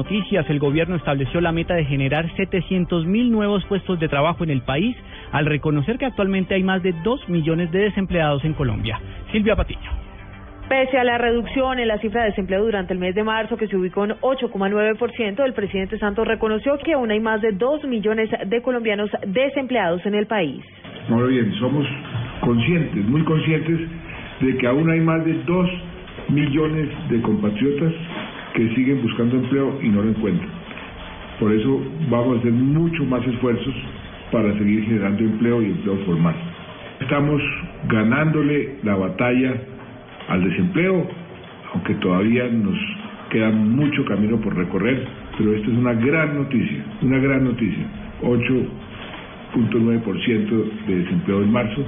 Noticias: El gobierno estableció la meta de generar 700.000 nuevos puestos de trabajo en el país, al reconocer que actualmente hay más de 2 millones de desempleados en Colombia. Silvia Patiño. Pese a la reducción en la cifra de desempleo durante el mes de marzo, que se ubicó en 8,9%, el presidente Santos reconoció que aún hay más de 2 millones de colombianos desempleados en el país. Ahora bien, somos conscientes, muy conscientes, de que aún hay más de 2 millones de compatriotas que siguen buscando empleo y no lo encuentran. Por eso vamos a hacer mucho más esfuerzos para seguir generando empleo y empleo formal. Estamos ganándole la batalla al desempleo, aunque todavía nos queda mucho camino por recorrer, pero esta es una gran noticia, una gran noticia. 8.9% de desempleo en marzo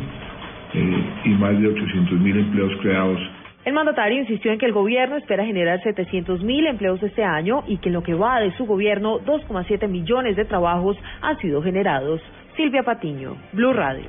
eh, y más de 800 mil empleos creados el mandatario insistió en que el gobierno espera generar 700 mil empleos este año y que en lo que va de su gobierno 2,7 millones de trabajos han sido generados. Silvia Patiño, Blue Radio.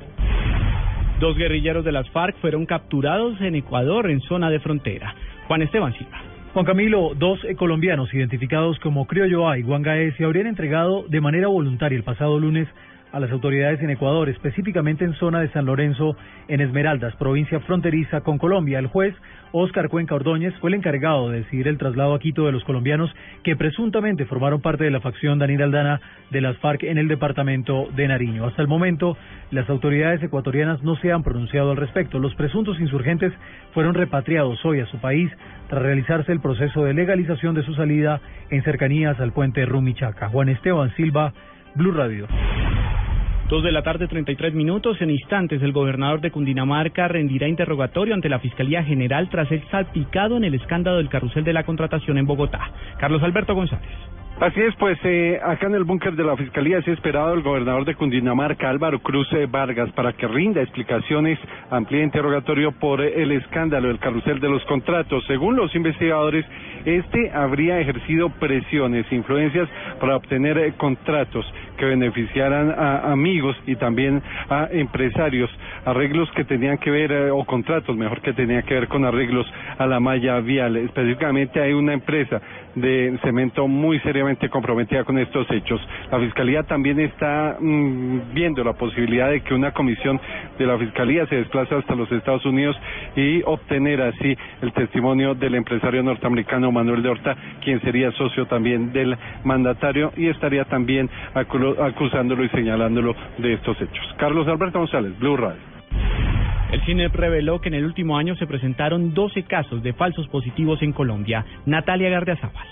Dos guerrilleros de las FARC fueron capturados en Ecuador en zona de frontera. Juan Esteban Silva. Juan Camilo, dos colombianos identificados como Criollo A y Guangae se habrían entregado de manera voluntaria el pasado lunes a las autoridades en Ecuador, específicamente en zona de San Lorenzo, en Esmeraldas, provincia fronteriza con Colombia. El juez Oscar Cuenca Ordóñez fue el encargado de decidir el traslado a Quito de los colombianos que presuntamente formaron parte de la facción Daniel Aldana de las FARC en el departamento de Nariño. Hasta el momento, las autoridades ecuatorianas no se han pronunciado al respecto. Los presuntos insurgentes fueron repatriados hoy a su país tras realizarse el proceso de legalización de su salida en cercanías al puente Rumichaca. Juan Esteban Silva, Blue Radio. Dos de la tarde, 33 minutos. En instantes, el gobernador de Cundinamarca rendirá interrogatorio ante la Fiscalía General tras ser salpicado en el escándalo del carrusel de la contratación en Bogotá. Carlos Alberto González. Así es, pues eh, acá en el búnker de la Fiscalía se ha esperado el gobernador de Cundinamarca, Álvaro Cruz eh, Vargas, para que rinda explicaciones, amplíe interrogatorio por el escándalo del carrusel de los contratos. Según los investigadores, este habría ejercido presiones, influencias para obtener contratos que beneficiaran a amigos y también a empresarios, arreglos que tenían que ver, o contratos mejor que tenían que ver con arreglos a la malla vial. Específicamente hay una empresa de cemento muy seriamente comprometida con estos hechos. La Fiscalía también está mm, viendo la posibilidad de que una comisión de la Fiscalía se desplace hasta los Estados Unidos y obtener así el testimonio del empresario norteamericano Manuel de Horta, quien sería socio también del mandatario y estaría también acusándolo y señalándolo de estos hechos. Carlos Alberto González, Blue Radio. El CINEP reveló que en el último año se presentaron 12 casos de falsos positivos en Colombia. Natalia Gardiazabal.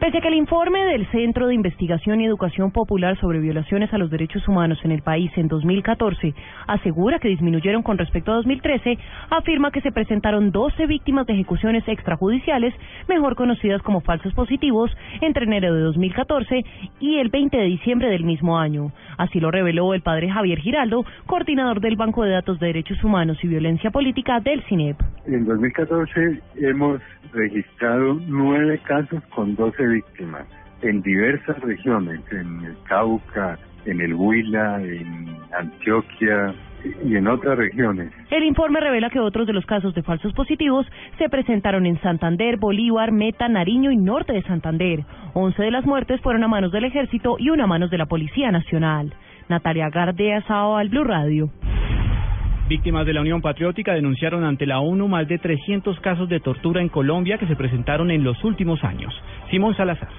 Pese a que el informe del Centro de Investigación y Educación Popular sobre violaciones a los derechos humanos en el país en 2014 asegura que disminuyeron con respecto a 2013, afirma que se presentaron 12 víctimas de ejecuciones extrajudiciales, mejor conocidas como falsos positivos, entre enero de 2014 y el 20 de diciembre del mismo año. Así lo reveló el padre Javier Giraldo, coordinador del Banco de Datos de Derechos Humanos y Violencia Política del CINEP. En 2014 hemos registrado nueve casos con 12 víctimas en diversas regiones, en el Cauca, en el Huila, en Antioquia y en otras regiones. El informe revela que otros de los casos de falsos positivos se presentaron en Santander, Bolívar, Meta, Nariño y norte de Santander. Once de las muertes fueron a manos del ejército y una a manos de la Policía Nacional. Natalia Gardea, Sao al Blue Radio. Víctimas de la Unión Patriótica denunciaron ante la ONU más de 300 casos de tortura en Colombia que se presentaron en los últimos años. Simón Salazar.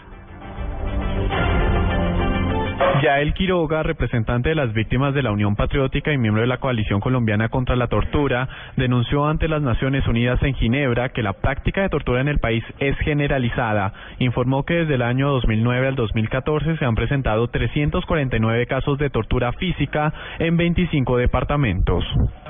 Yael Quiroga, representante de las víctimas de la Unión Patriótica y miembro de la Coalición Colombiana contra la Tortura, denunció ante las Naciones Unidas en Ginebra que la práctica de tortura en el país es generalizada. Informó que desde el año 2009 al 2014 se han presentado 349 casos de tortura física en 25 departamentos.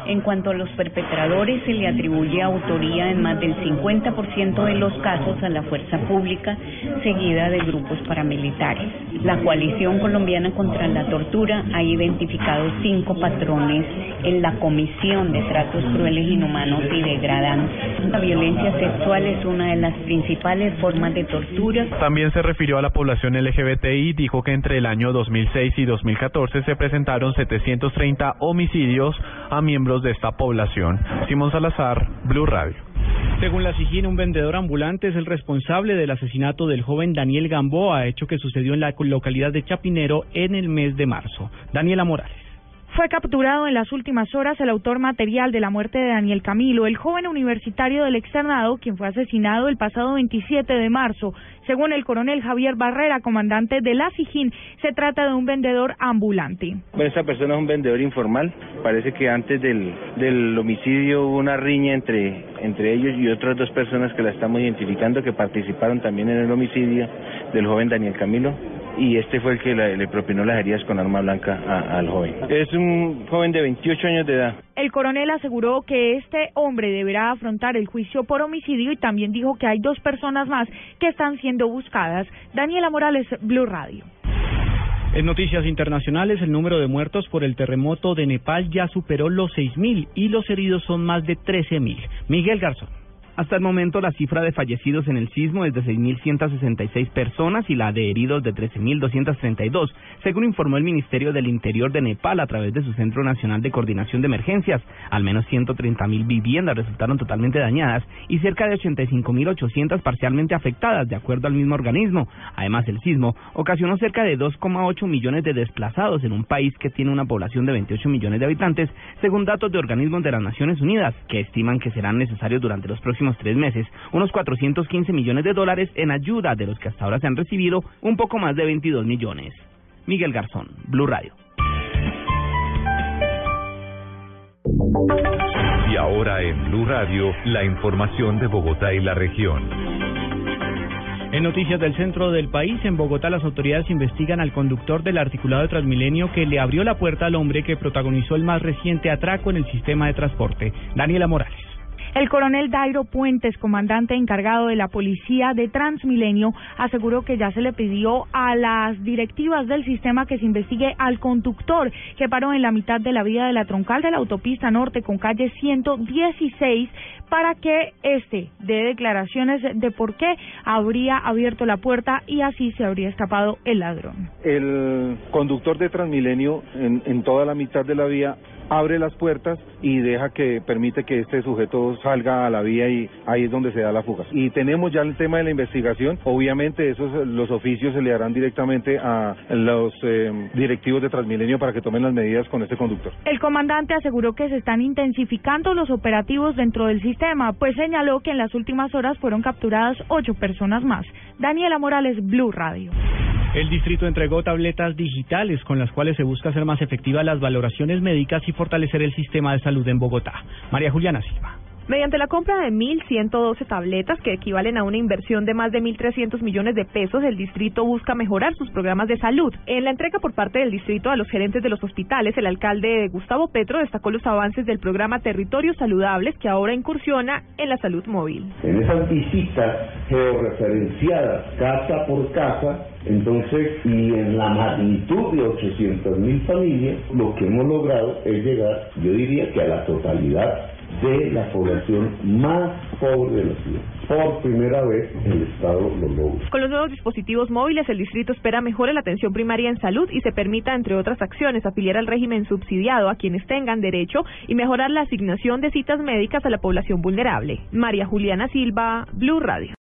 En cuanto a los perpetradores, se le atribuye autoría en más del 50% de los casos a la fuerza pública, seguida de grupos paramilitares. La coalición colombiana contra la tortura ha identificado cinco patrones en la comisión de tratos crueles, inhumanos y degradantes. La violencia sexual es una de las principales formas de tortura. También se refirió a la población LGBTI, dijo que entre el año 2006 y 2014 se presentaron 730 homicidios a miembros de esta población. Simón Salazar, Blue Radio. Según la SIGIN, un vendedor ambulante es el responsable del asesinato del joven Daniel Gamboa, hecho que sucedió en la localidad de Chapinero en el mes de marzo. Daniela Morales. Fue capturado en las últimas horas el autor material de la muerte de Daniel Camilo, el joven universitario del externado, quien fue asesinado el pasado 27 de marzo. Según el coronel Javier Barrera, comandante de la SIGIN, se trata de un vendedor ambulante. Esta persona es un vendedor informal. Parece que antes del, del homicidio hubo una riña entre, entre ellos y otras dos personas que la estamos identificando que participaron también en el homicidio del joven Daniel Camilo y este fue el que le propinó las heridas con arma blanca al joven. Es un joven de 28 años de edad. El coronel aseguró que este hombre deberá afrontar el juicio por homicidio y también dijo que hay dos personas más que están siendo buscadas. Daniela Morales, Blue Radio. En noticias internacionales, el número de muertos por el terremoto de Nepal ya superó los 6.000 y los heridos son más de 13.000. Miguel Garzón. Hasta el momento, la cifra de fallecidos en el sismo es de 6.166 personas y la de heridos de 13.232, según informó el Ministerio del Interior de Nepal a través de su Centro Nacional de Coordinación de Emergencias. Al menos 130.000 viviendas resultaron totalmente dañadas y cerca de 85.800 parcialmente afectadas, de acuerdo al mismo organismo. Además, el sismo ocasionó cerca de 2,8 millones de desplazados en un país que tiene una población de 28 millones de habitantes, según datos de organismos de las Naciones Unidas, que estiman que serán necesarios durante los próximos tres meses unos 415 millones de dólares en ayuda, de los que hasta ahora se han recibido un poco más de 22 millones. Miguel Garzón, Blue Radio. Y ahora en Blue Radio, la información de Bogotá y la región. En noticias del centro del país, en Bogotá las autoridades investigan al conductor del articulado de Transmilenio que le abrió la puerta al hombre que protagonizó el más reciente atraco en el sistema de transporte, Daniela Morales. El coronel Dairo Puentes, comandante encargado de la policía de Transmilenio, aseguró que ya se le pidió a las directivas del sistema que se investigue al conductor que paró en la mitad de la vía de la troncal de la autopista norte con calle 116 para que este dé declaraciones de por qué habría abierto la puerta y así se habría escapado el ladrón. El conductor de Transmilenio en, en toda la mitad de la vía abre las puertas y deja que permite que este sujeto salga a la vía y ahí es donde se da la fuga. Y tenemos ya el tema de la investigación, obviamente esos los oficios se le harán directamente a los eh, directivos de Transmilenio para que tomen las medidas con este conductor. El comandante aseguró que se están intensificando los operativos dentro del sistema, pues señaló que en las últimas horas fueron capturadas ocho personas más. Daniela Morales, Blue Radio. El distrito entregó tabletas digitales con las cuales se busca hacer más efectivas las valoraciones médicas y fortalecer el sistema de salud en Bogotá. María Juliana Silva. Mediante la compra de 1.112 tabletas, que equivalen a una inversión de más de 1.300 millones de pesos, el distrito busca mejorar sus programas de salud. En la entrega por parte del distrito a los gerentes de los hospitales, el alcalde Gustavo Petro destacó los avances del programa Territorios Saludables, que ahora incursiona en la salud móvil. En esas visitas georreferenciadas casa por casa, entonces, y en la magnitud de 800 mil familias, lo que hemos logrado es llegar, yo diría que a la totalidad de la población más pobre de la ciudad. Por primera vez el Estado lo logra. Con los nuevos dispositivos móviles, el distrito espera mejore la atención primaria en salud y se permita, entre otras acciones, afiliar al régimen subsidiado a quienes tengan derecho y mejorar la asignación de citas médicas a la población vulnerable. María Juliana Silva, Blue Radio.